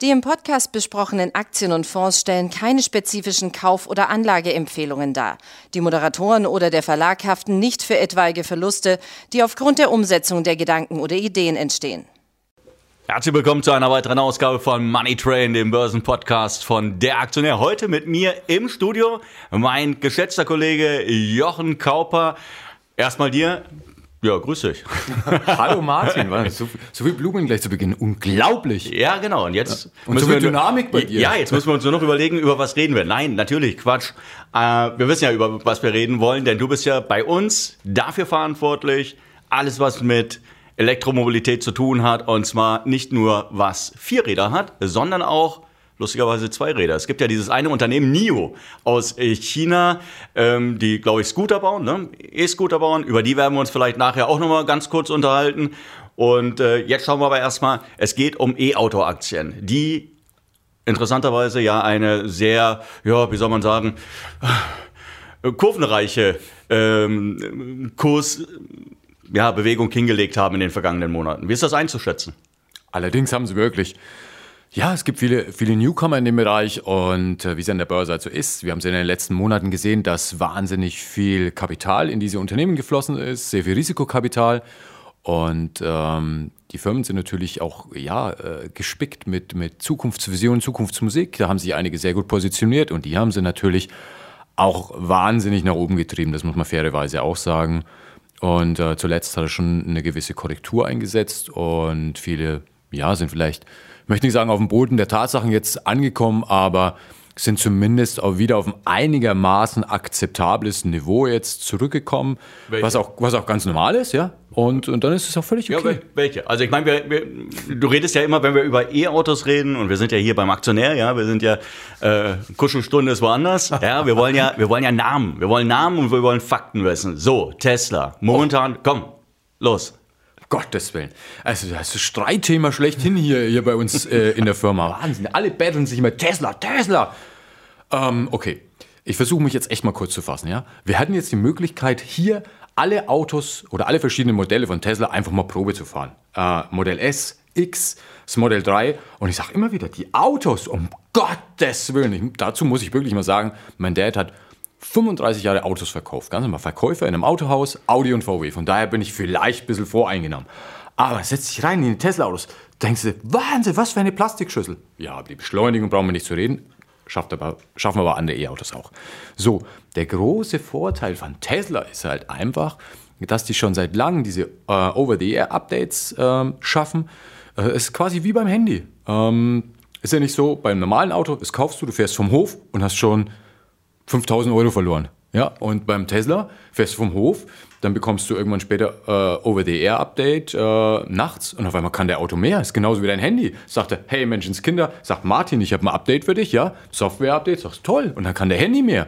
Die im Podcast besprochenen Aktien und Fonds stellen keine spezifischen Kauf- oder Anlageempfehlungen dar. Die Moderatoren oder der Verlag haften nicht für etwaige Verluste, die aufgrund der Umsetzung der Gedanken oder Ideen entstehen. Herzlich willkommen zu einer weiteren Ausgabe von Money Train, dem Börsenpodcast von Der Aktionär. Heute mit mir im Studio mein geschätzter Kollege Jochen Kauper. Erstmal dir ja, grüß dich. Hallo Martin, so, so viel Blumen gleich zu Beginn. Unglaublich. Ja, genau. Und jetzt und so viel Dynamik bei dir. Ja, jetzt müssen wir uns nur noch überlegen, über was reden wir. Nein, natürlich, Quatsch. Äh, wir wissen ja, über was wir reden wollen, denn du bist ja bei uns dafür verantwortlich, alles, was mit Elektromobilität zu tun hat. Und zwar nicht nur, was Vierräder hat, sondern auch lustigerweise zwei Räder. Es gibt ja dieses eine Unternehmen, NIO, aus äh, China, ähm, die, glaube ich, Scooter bauen, ne? E-Scooter bauen. Über die werden wir uns vielleicht nachher auch nochmal ganz kurz unterhalten. Und äh, jetzt schauen wir aber erstmal, es geht um E-Auto-Aktien, die interessanterweise ja eine sehr, ja, wie soll man sagen, äh, kurvenreiche ähm, Kurs, ja, Bewegung hingelegt haben in den vergangenen Monaten. Wie ist das einzuschätzen? Allerdings haben sie wirklich ja, es gibt viele, viele Newcomer in dem Bereich und äh, wie es an der Börse halt so ist, wir haben es in den letzten Monaten gesehen, dass wahnsinnig viel Kapital in diese Unternehmen geflossen ist, sehr viel Risikokapital und ähm, die Firmen sind natürlich auch ja, äh, gespickt mit, mit Zukunftsvisionen, Zukunftsmusik. Da haben sich einige sehr gut positioniert und die haben sie natürlich auch wahnsinnig nach oben getrieben, das muss man fairerweise auch sagen. Und äh, zuletzt hat er schon eine gewisse Korrektur eingesetzt und viele ja, sind vielleicht möchte nicht sagen, auf dem Boden der Tatsachen jetzt angekommen, aber sind zumindest auch wieder auf ein einigermaßen akzeptables Niveau jetzt zurückgekommen, was auch, was auch ganz normal ist, ja. Und, und dann ist es auch völlig okay. Ja, welche? Also ich meine, du redest ja immer, wenn wir über E-Autos reden, und wir sind ja hier beim Aktionär, ja, wir sind ja, äh, Kuschelstunde ist woanders, ja, wir wollen ja, wir wollen ja Namen, wir wollen Namen und wir wollen Fakten wissen. So, Tesla, momentan, oh. komm, los. Gottes Willen. Also das ist Streitthema schlechthin hier, hier bei uns äh, in der Firma. Wahnsinn. Alle betteln sich immer Tesla, Tesla. Ähm, okay, ich versuche mich jetzt echt mal kurz zu fassen. Ja? Wir hatten jetzt die Möglichkeit, hier alle Autos oder alle verschiedenen Modelle von Tesla einfach mal Probe zu fahren. Äh, Modell S, X, das Modell 3. Und ich sage immer wieder, die Autos, um Gottes Willen. Ich, dazu muss ich wirklich mal sagen, mein Dad hat 35 Jahre Autos verkauft. Ganz normal Verkäufer in einem Autohaus, Audi und VW. Von daher bin ich vielleicht ein bisschen voreingenommen. Aber setz dich rein in die Tesla-Autos. Denkst du, Wahnsinn, was für eine Plastikschüssel. Ja, die Beschleunigung brauchen wir nicht zu reden. Schafft aber, schaffen aber andere E-Autos auch. So, der große Vorteil von Tesla ist halt einfach, dass die schon seit langem diese äh, Over-the-Air-Updates äh, schaffen. Es äh, ist quasi wie beim Handy. Ähm, ist ja nicht so, beim normalen Auto, das kaufst du, du fährst vom Hof und hast schon 5000 Euro verloren. Ja, und beim Tesla fährst du vom Hof, dann bekommst du irgendwann später äh, Over-the-Air-Update äh, nachts und auf einmal kann der Auto mehr. Ist genauso wie dein Handy. Sagt er, hey Menschenskinder, sagt Martin, ich habe ein Update für dich, ja? Software-Update, sagst toll. Und dann kann der Handy mehr.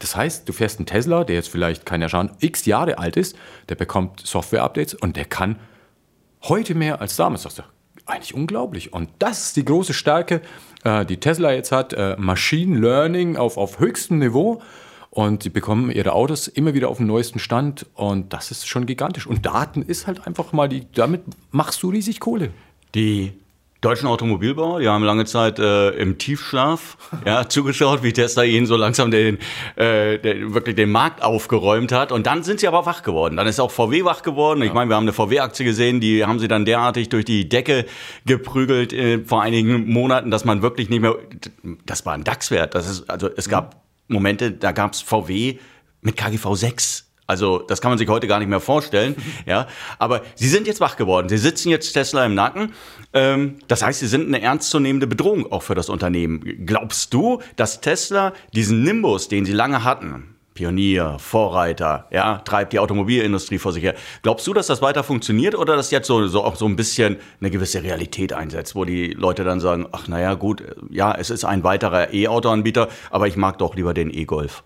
Das heißt, du fährst einen Tesla, der jetzt vielleicht, keine Ahnung, x Jahre alt ist, der bekommt Software-Updates und der kann heute mehr als damals. Sagst du, eigentlich unglaublich. Und das ist die große Stärke, äh, die Tesla jetzt hat. Äh, Machine Learning auf, auf höchstem Niveau. Und sie bekommen ihre Autos immer wieder auf den neuesten Stand. Und das ist schon gigantisch. Und Daten ist halt einfach mal die, damit machst du riesig Kohle. Die deutschen Automobilbauer, die haben lange Zeit äh, im Tiefschlaf ja, zugeschaut, wie Tesla ihnen so langsam den, äh, den, wirklich den Markt aufgeräumt hat. Und dann sind sie aber wach geworden. Dann ist auch VW wach geworden. Ja. Ich meine, wir haben eine VW-Aktie gesehen, die haben sie dann derartig durch die Decke geprügelt äh, vor einigen Monaten, dass man wirklich nicht mehr. Das war ein DAX-Wert. Das ist, also es gab Momente, da gab es VW mit KGV 6 also das kann man sich heute gar nicht mehr vorstellen. ja, aber sie sind jetzt wach geworden. Sie sitzen jetzt Tesla im Nacken. Ähm, das heißt, sie sind eine ernstzunehmende Bedrohung auch für das Unternehmen. Glaubst du, dass Tesla diesen Nimbus, den sie lange hatten, Pionier, Vorreiter, ja, treibt die Automobilindustrie vor sich her. Glaubst du, dass das weiter funktioniert oder dass jetzt so, so auch so ein bisschen eine gewisse Realität einsetzt, wo die Leute dann sagen, ach naja, gut, ja, es ist ein weiterer E-Auto-Anbieter, aber ich mag doch lieber den E-Golf?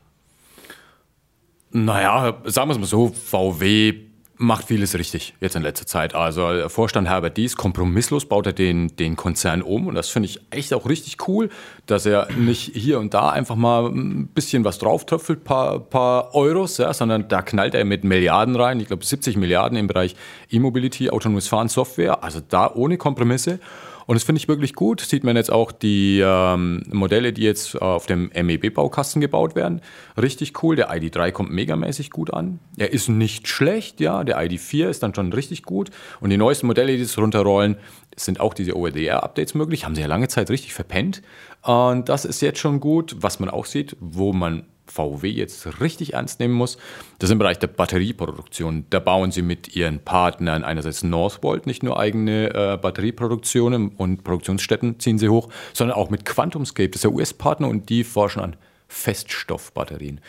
Naja, sagen wir es mal so, VW macht vieles richtig jetzt in letzter Zeit. Also der Vorstand Herbert Dies, kompromisslos baut er den, den Konzern um und das finde ich echt auch richtig cool, dass er nicht hier und da einfach mal ein bisschen was drauftöpfelt, paar, paar Euros, ja, sondern da knallt er mit Milliarden rein, ich glaube 70 Milliarden im Bereich E-Mobility, autonomes Fahren, Software, also da ohne Kompromisse. Und das finde ich wirklich gut. Sieht man jetzt auch die ähm, Modelle, die jetzt auf dem MEB-Baukasten gebaut werden. Richtig cool. Der ID3 kommt megamäßig gut an. Er ist nicht schlecht, ja. Der ID4 ist dann schon richtig gut. Und die neuesten Modelle, die jetzt runterrollen, sind auch diese OLDR-Updates möglich. Haben sie ja lange Zeit richtig verpennt. Und das ist jetzt schon gut. Was man auch sieht, wo man VW jetzt richtig ernst nehmen muss, das ist im Bereich der Batterieproduktion. Da bauen sie mit ihren Partnern einerseits Northvolt nicht nur eigene äh, Batterieproduktionen und Produktionsstätten ziehen sie hoch, sondern auch mit QuantumScape, das ist der US-Partner und die forschen an Feststoffbatterien.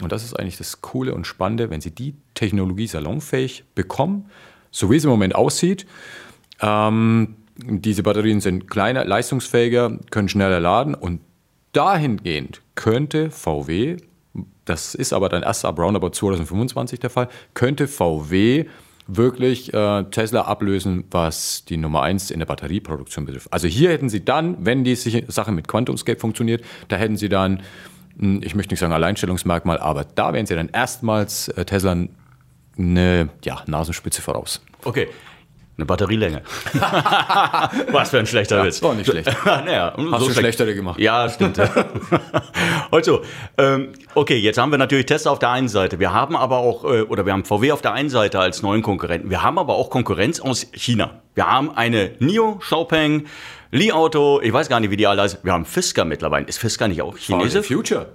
Und das ist eigentlich das Coole und Spannende, wenn sie die Technologie salonfähig bekommen, so wie es im Moment aussieht. Ähm, diese Batterien sind kleiner, leistungsfähiger, können schneller laden und dahingehend könnte VW, das ist aber dann erst ab roundabout 2025 der Fall, könnte VW wirklich äh, Tesla ablösen, was die Nummer 1 in der Batterieproduktion betrifft. Also hier hätten sie dann, wenn die Sache mit QuantumScape funktioniert, da hätten sie dann, hm, ich möchte nicht sagen Alleinstellungsmerkmal, aber da wären sie dann erstmals äh, Tesla eine ja, Nasenspitze voraus. Okay, eine Batterielänge. Was für ein schlechter ja, Witz. War nicht schlecht. naja, Hast so du schlechtere gemacht. Ja, stimmt. also, ähm, okay, jetzt haben wir natürlich Tesla auf der einen Seite. Wir haben aber auch, äh, oder wir haben VW auf der einen Seite als neuen Konkurrenten. Wir haben aber auch Konkurrenz aus China. Wir haben eine NIO, Xiaopeng, Li Auto, ich weiß gar nicht, wie die alle heißen. Wir haben Fisker mittlerweile. Ist Fisker nicht auch Chinesisch? Future.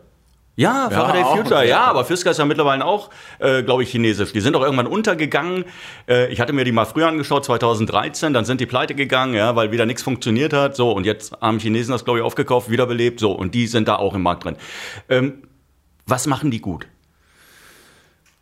Ja, Faraday ja, Future, ja, aber Fisker ist ja mittlerweile auch, äh, glaube ich, chinesisch. Die sind doch irgendwann untergegangen. Äh, ich hatte mir die mal früher angeschaut, 2013, dann sind die pleite gegangen, ja, weil wieder nichts funktioniert hat. So, und jetzt haben Chinesen das, glaube ich, aufgekauft, wiederbelebt. So, und die sind da auch im Markt drin. Ähm, was machen die gut?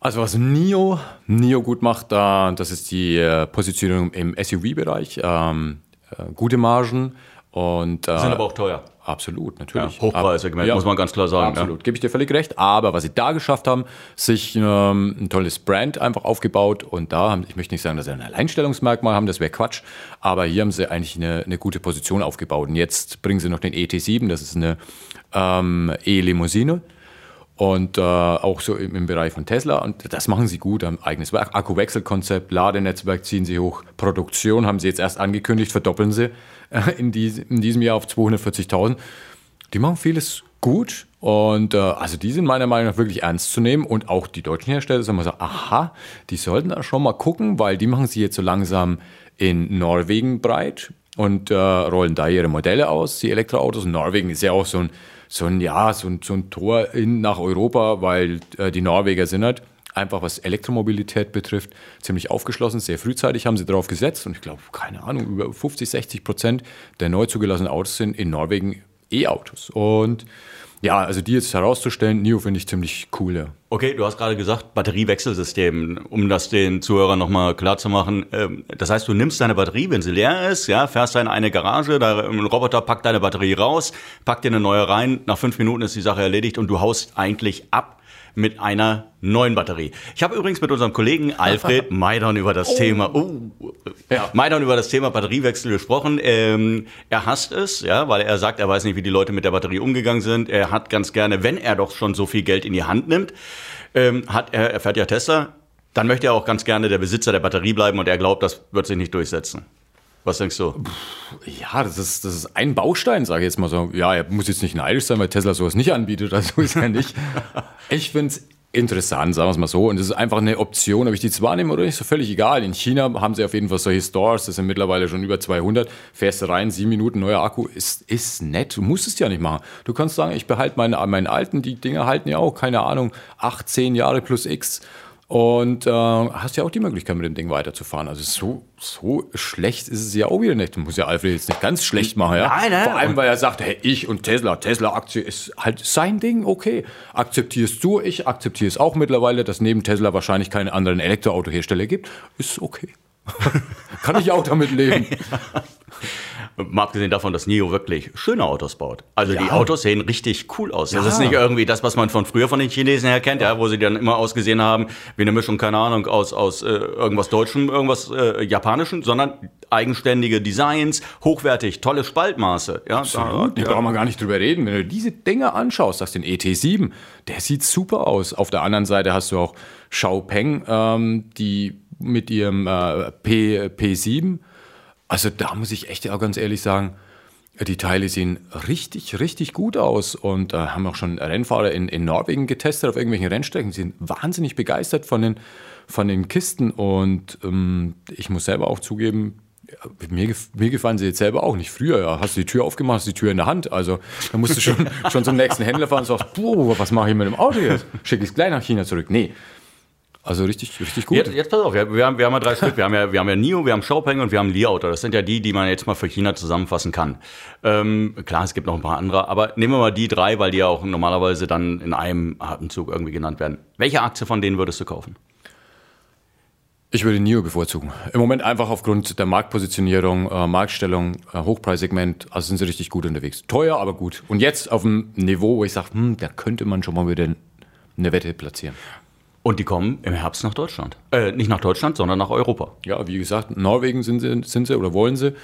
Also was NIO, NIO gut macht, da, das ist die äh, Positionierung im SUV-Bereich. Ähm, äh, gute Margen und äh, sind aber auch teuer. Absolut, natürlich. Ja, Hochpreissegment, ja, muss man ganz klar sagen. Absolut, ja. gebe ich dir völlig recht. Aber was sie da geschafft haben, sich ähm, ein tolles Brand einfach aufgebaut und da haben, ich möchte nicht sagen, dass sie ein Alleinstellungsmerkmal haben, das wäre Quatsch, aber hier haben sie eigentlich eine, eine, gute Position aufgebaut. Und jetzt bringen sie noch den ET7, das ist eine ähm, E-Limousine und äh, auch so im, im, Bereich von Tesla. Und das machen sie gut. Ein eigenes Akkuwechselkonzept, Ladenetzwerk ziehen sie hoch. Produktion haben sie jetzt erst angekündigt, verdoppeln sie äh, in, dies, in, diesem Jahr auf 240.000. Die machen vieles gut. Und äh, also die sind meiner Meinung nach wirklich ernst zu nehmen. Und auch die deutschen Hersteller sagen so, aha, die sollten da schon mal gucken, weil die machen sie jetzt so langsam in Norwegen breit und äh, rollen da ihre Modelle aus, die Elektroautos. Norwegen ist ja auch so ein so ein, ja, so ein, so ein Tor in, nach Europa, weil äh, die Norweger sind halt einfach was Elektromobilität betrifft, ziemlich aufgeschlossen. Sehr frühzeitig haben sie darauf gesetzt und ich glaube, keine Ahnung, über 50, 60 Prozent der neu zugelassenen Autos sind in Norwegen E-Autos. Und ja, also die jetzt herauszustellen, NIO finde ich ziemlich cool. Ja. Okay, du hast gerade gesagt, Batteriewechselsystem, um das den Zuhörern nochmal klar zu machen. Ähm, das heißt, du nimmst deine Batterie, wenn sie leer ist, ja, fährst in eine Garage, da ein Roboter packt deine Batterie raus, packt dir eine neue rein, nach fünf Minuten ist die Sache erledigt und du haust eigentlich ab mit einer neuen Batterie. Ich habe übrigens mit unserem Kollegen Alfred Maidon über das oh. Thema, oh, ja, Maidon über das Thema Batteriewechsel gesprochen. Ähm, er hasst es, ja, weil er sagt, er weiß nicht, wie die Leute mit der Batterie umgegangen sind. Er hat ganz gerne, wenn er doch schon so viel Geld in die Hand nimmt, ähm, hat er, er fährt ja Tesla, dann möchte er auch ganz gerne der Besitzer der Batterie bleiben und er glaubt, das wird sich nicht durchsetzen. Was denkst du? Ja, das ist, das ist ein Baustein, sage ich jetzt mal so. Ja, er muss jetzt nicht neidisch sein, weil Tesla sowas nicht anbietet, also ist er nicht. ich finde es interessant, sagen wir es mal so. Und es ist einfach eine Option, ob ich die jetzt wahrnehme oder nicht, so völlig egal. In China haben sie auf jeden Fall solche Stores, das sind mittlerweile schon über 200. Fährst rein, sieben Minuten neuer Akku, ist, ist nett. Du musst es ja nicht machen. Du kannst sagen, ich behalte meine, meinen alten, die Dinger halten ja auch, keine Ahnung, acht, zehn Jahre plus X. Und äh, hast ja auch die Möglichkeit, mit dem Ding weiterzufahren. Also so, so schlecht ist es ja auch wieder nicht. Du musst ja Alfred jetzt nicht ganz schlecht machen, ja. Nein, nein. Vor allem, weil er sagt, hey, ich und Tesla, Tesla-Aktie ist halt sein Ding, okay. Akzeptierst du, ich akzeptiere es auch mittlerweile, dass neben Tesla wahrscheinlich keine anderen Elektroautohersteller gibt. Ist okay. Kann ich auch damit leben. Mal abgesehen davon, dass NIO wirklich schöne Autos baut. Also ja. die Autos sehen richtig cool aus. Ja. Das ist nicht irgendwie das, was man von früher von den Chinesen her kennt, ja, wo sie dann immer ausgesehen haben, wie eine Mischung, keine Ahnung, aus, aus äh, irgendwas Deutschem, irgendwas äh, Japanischem, sondern eigenständige Designs, hochwertig, tolle Spaltmaße. Ja, Absolut, da, ja. brauchen wir gar nicht drüber reden. Wenn du diese Dinge anschaust, das den ET7, der sieht super aus. Auf der anderen Seite hast du auch Xiaopeng, ähm, die mit ihrem äh, P, P7 Also da muss ich echt auch ganz ehrlich sagen, die Teile sehen richtig, richtig gut aus und äh, haben auch schon Rennfahrer in, in Norwegen getestet auf irgendwelchen Rennstrecken. Sie sind wahnsinnig begeistert von den, von den Kisten und ähm, ich muss selber auch zugeben, mir, mir, gefallen sie jetzt selber auch nicht. Früher ja, hast du die Tür aufgemacht, hast die Tür in der Hand. Also da musst du schon, schon zum nächsten Händler fahren und sagst, was mache ich mit dem Auto jetzt? Schicke ich es gleich nach China zurück. Nee, also richtig, richtig gut. Jetzt, jetzt pass auf, wir haben, wir haben ja drei Stück. Wir haben ja, wir haben ja NIO, wir haben Xiaopeng und wir haben Li Auto. Das sind ja die, die man jetzt mal für China zusammenfassen kann. Ähm, klar, es gibt noch ein paar andere, aber nehmen wir mal die drei, weil die ja auch normalerweise dann in einem Atemzug irgendwie genannt werden. Welche Aktie von denen würdest du kaufen? Ich würde NIO bevorzugen. Im Moment einfach aufgrund der Marktpositionierung, äh, Marktstellung, äh, Hochpreissegment, also sind sie richtig gut unterwegs. Teuer, aber gut. Und jetzt auf einem Niveau, wo ich sage, hm, da könnte man schon mal wieder eine Wette platzieren. Und die kommen im Herbst nach Deutschland. Äh, nicht nach Deutschland, sondern nach Europa. Ja, wie gesagt, Norwegen sind sie, sind sie oder wollen sie.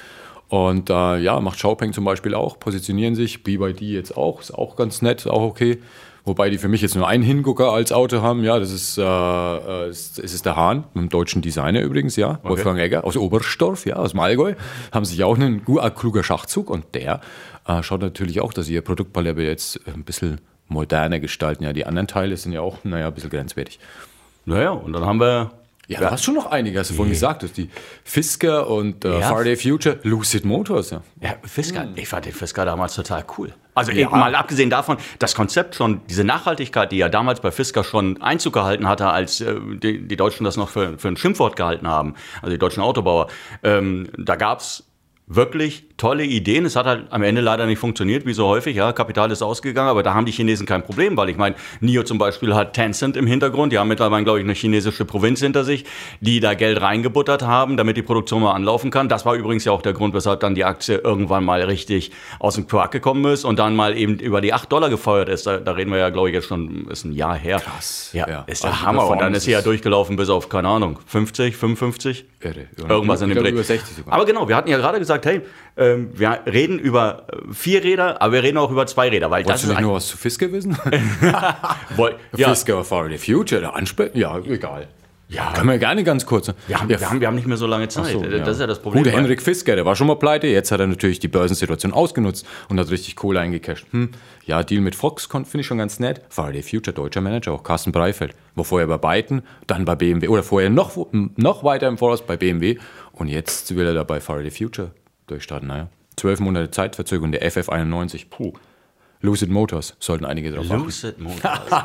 Und äh, ja, macht Schaupeng zum Beispiel auch, positionieren sich, BYD jetzt auch, ist auch ganz nett, auch okay. Wobei die für mich jetzt nur einen Hingucker als Auto haben, ja, das ist, äh, äh es ist der Hahn, mit dem deutschen Designer übrigens, ja, okay. Wolfgang Egger aus Oberstorf, ja, aus dem Allgäu, haben sich auch einen kluger Schachzug und der äh, schaut natürlich auch, dass ihr Produktpalette jetzt ein bisschen moderner gestalten. Ja, die anderen Teile sind ja auch, naja, ein bisschen grenzwertig. Naja, und dann haben wir. Ja, du hast schon noch einige, hast du vorhin gesagt. Die Fisker und äh, ja. Faraday Future, Lucid Motors. Ja, ja Fisker, ich fand den Fisker damals total cool. Also ja. mal abgesehen davon, das Konzept schon, diese Nachhaltigkeit, die ja damals bei Fisker schon Einzug gehalten hatte, als äh, die, die, Deutschen das noch für, für ein Schimpfwort gehalten haben, also die deutschen Autobauer, ähm, da gab's wirklich tolle Ideen. Es hat halt am Ende leider nicht funktioniert, wie so häufig. Ja, Kapital ist ausgegangen, aber da haben die Chinesen kein Problem, weil ich meine, NIO zum Beispiel hat Tencent im Hintergrund. Die haben mittlerweile, glaube ich, eine chinesische Provinz hinter sich, die da Geld reingebuttert haben, damit die Produktion mal anlaufen kann. Das war übrigens ja auch der Grund, weshalb dann die Aktie irgendwann mal richtig aus dem Quark gekommen ist und dann mal eben über die 8 Dollar gefeuert ist. Da, da reden wir ja, glaube ich, jetzt schon, ist ein Jahr her. Krass. Ja, ja. ist der also Hammer. Und dann ist sie ja durchgelaufen bis auf, keine Ahnung, 50, 55? Irre. Irgendwas in dem Dreh. Aber genau, wir hatten ja gerade gesagt, hey, ähm, wir reden über äh, vier Räder, aber wir reden auch über zwei Räder. Weil Wolltest das du nicht nur was zu Fiske wissen? Woll, ja. Fiske for the Future, der Ansprech ja, egal. Ja, können wir gerne ganz kurz. Wir haben, wir haben, wir haben nicht mehr so lange Zeit. So, ja. Das ist ja das Problem. Gut, Henrik Fisker, der war schon mal pleite. Jetzt hat er natürlich die Börsensituation ausgenutzt und hat richtig Kohle eingecasht. Hm, ja, Deal mit Fox finde ich schon ganz nett. Faraday Future, deutscher Manager, auch Carsten Breifeld. War vorher bei Byton, dann bei BMW oder vorher noch, noch weiter im Voraus bei BMW und jetzt will er da bei Faraday Future durchstarten. Naja, zwölf Monate Zeitverzögerung, der FF91, puh. Lucid Motors sollten einige drauf haben. Lucid Motors,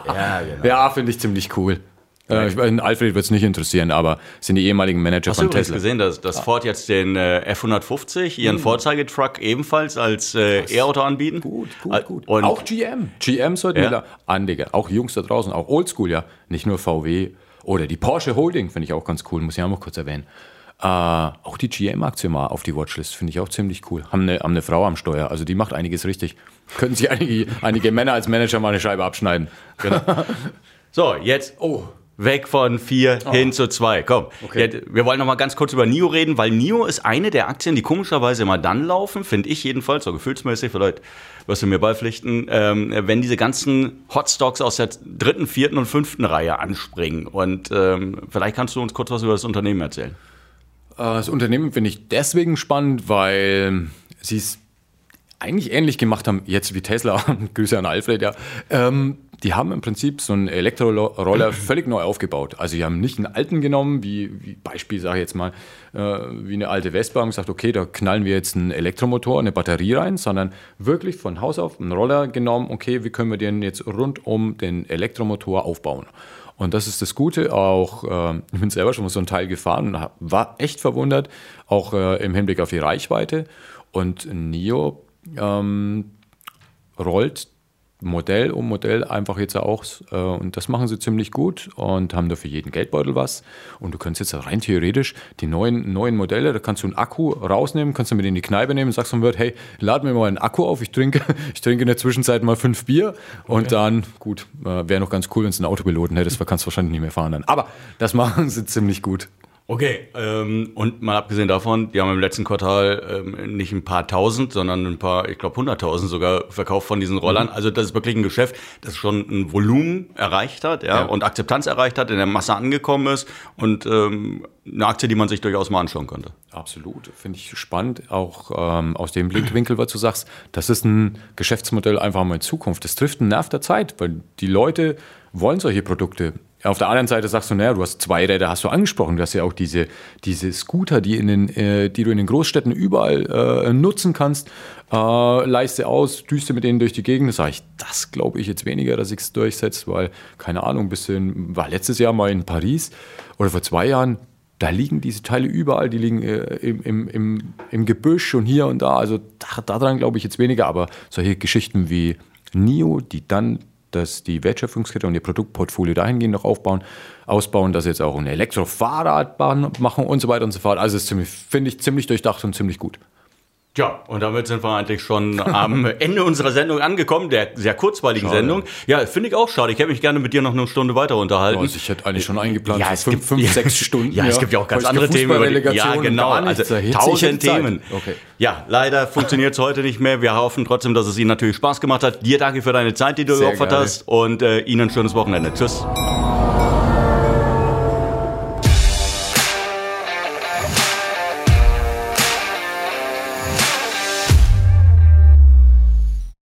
ja, genau. Ja, finde ich ziemlich cool. Äh, ich, Alfred wird es nicht interessieren, aber sind die ehemaligen Manager Hast von Tesla. Hast du gesehen, dass, dass Ford jetzt den äh, F150, ihren mhm. Vorzeigetruck, ebenfalls als äh, E-Auto anbieten? Gut, gut, gut. Und auch GM. GM sollten ja. wir da anlegen. Auch Jungs da draußen, auch Oldschool, ja. Nicht nur VW oder die Porsche Holding, finde ich auch ganz cool, muss ich auch noch kurz erwähnen. Äh, auch die GM-Aktie mal auf die Watchlist, finde ich auch ziemlich cool. Haben eine, haben eine Frau am Steuer, also die macht einiges richtig. Könnten sich einige, einige Männer als Manager mal eine Scheibe abschneiden. Genau. so, jetzt. Oh. Weg von vier oh. hin zu zwei. Komm, okay. Jetzt, wir wollen noch mal ganz kurz über NIO reden, weil NIO ist eine der Aktien, die komischerweise immer dann laufen, finde ich jedenfalls, so gefühlsmäßig, vielleicht wirst du mir beipflichten, ähm, wenn diese ganzen Hotstocks aus der dritten, vierten und fünften Reihe anspringen. Und ähm, vielleicht kannst du uns kurz was über das Unternehmen erzählen. Äh, das Unternehmen finde ich deswegen spannend, weil sie es eigentlich ähnlich gemacht haben, jetzt wie Tesla, Grüße an Alfred, ja. Ähm, die haben im Prinzip so einen Elektroroller völlig neu aufgebaut. Also die haben nicht einen alten genommen, wie, wie Beispiel sage ich jetzt mal, äh, wie eine alte Vespa und gesagt, okay, da knallen wir jetzt einen Elektromotor, eine Batterie rein, sondern wirklich von Haus auf einen Roller genommen, okay, wie können wir den jetzt rund um den Elektromotor aufbauen. Und das ist das Gute. Auch äh, ich bin selber schon mal so ein Teil gefahren und war echt verwundert, auch äh, im Hinblick auf die Reichweite. Und NIO ähm, rollt Modell um Modell einfach jetzt auch. Äh, und das machen sie ziemlich gut und haben da für jeden Geldbeutel was. Und du kannst jetzt rein theoretisch die neuen, neuen Modelle, da kannst du einen Akku rausnehmen, kannst du mit in die Kneipe nehmen, sagst vom Wirt, hey, lad mir mal einen Akku auf, ich trinke, ich trinke in der Zwischenzeit mal fünf Bier und okay. dann, gut, äh, wäre noch ganz cool, wenn es einen Autopiloten hättest, kannst du wahrscheinlich nicht mehr fahren dann. Aber das machen sie ziemlich gut. Okay, ähm, und mal abgesehen davon, die haben im letzten Quartal ähm, nicht ein paar tausend, sondern ein paar, ich glaube hunderttausend sogar verkauft von diesen Rollern. Mhm. Also das ist wirklich ein Geschäft, das schon ein Volumen erreicht hat ja, ja. und Akzeptanz erreicht hat, in der Masse angekommen ist und ähm, eine Aktie, die man sich durchaus mal anschauen könnte. Absolut, finde ich spannend, auch ähm, aus dem Blickwinkel, was du sagst. Das ist ein Geschäftsmodell einfach mal in Zukunft. Das trifft einen Nerv der Zeit, weil die Leute wollen solche Produkte. Auf der anderen Seite sagst du, naja, du hast zwei Räder, hast du angesprochen. Du hast ja auch diese, diese Scooter, die, in den, äh, die du in den Großstädten überall äh, nutzen kannst. Äh, leiste aus, düste mit denen durch die Gegend. Sage ich, das glaube ich jetzt weniger, dass ich es durchsetzt, weil, keine Ahnung, bisschen, war letztes Jahr mal in Paris oder vor zwei Jahren, da liegen diese Teile überall, die liegen äh, im, im, im, im Gebüsch und hier und da. Also daran glaube ich jetzt weniger, aber solche Geschichten wie NIO, die dann dass die Wertschöpfungskette und ihr Produktportfolio dahingehend noch aufbauen, ausbauen, dass sie jetzt auch ein Elektrofahrrad machen und so weiter und so fort. Also finde ich, ziemlich durchdacht und ziemlich gut. Ja, und damit sind wir eigentlich schon am Ende unserer Sendung angekommen, der sehr kurzweiligen schade. Sendung. Ja, finde ich auch schade. Ich hätte mich gerne mit dir noch eine Stunde weiter unterhalten. Also ich hätte eigentlich schon eingeplant, ja, es fünf, gibt, fünf, sechs Stunden. Ja, es gibt ja auch ganz andere Themen. Über die, ja, genau. Also tausend Themen. Okay. Ja, leider funktioniert es heute nicht mehr. Wir hoffen trotzdem, dass es Ihnen natürlich Spaß gemacht hat. Dir danke für deine Zeit, die du sehr geopfert hast und äh, Ihnen ein schönes Wochenende. Tschüss.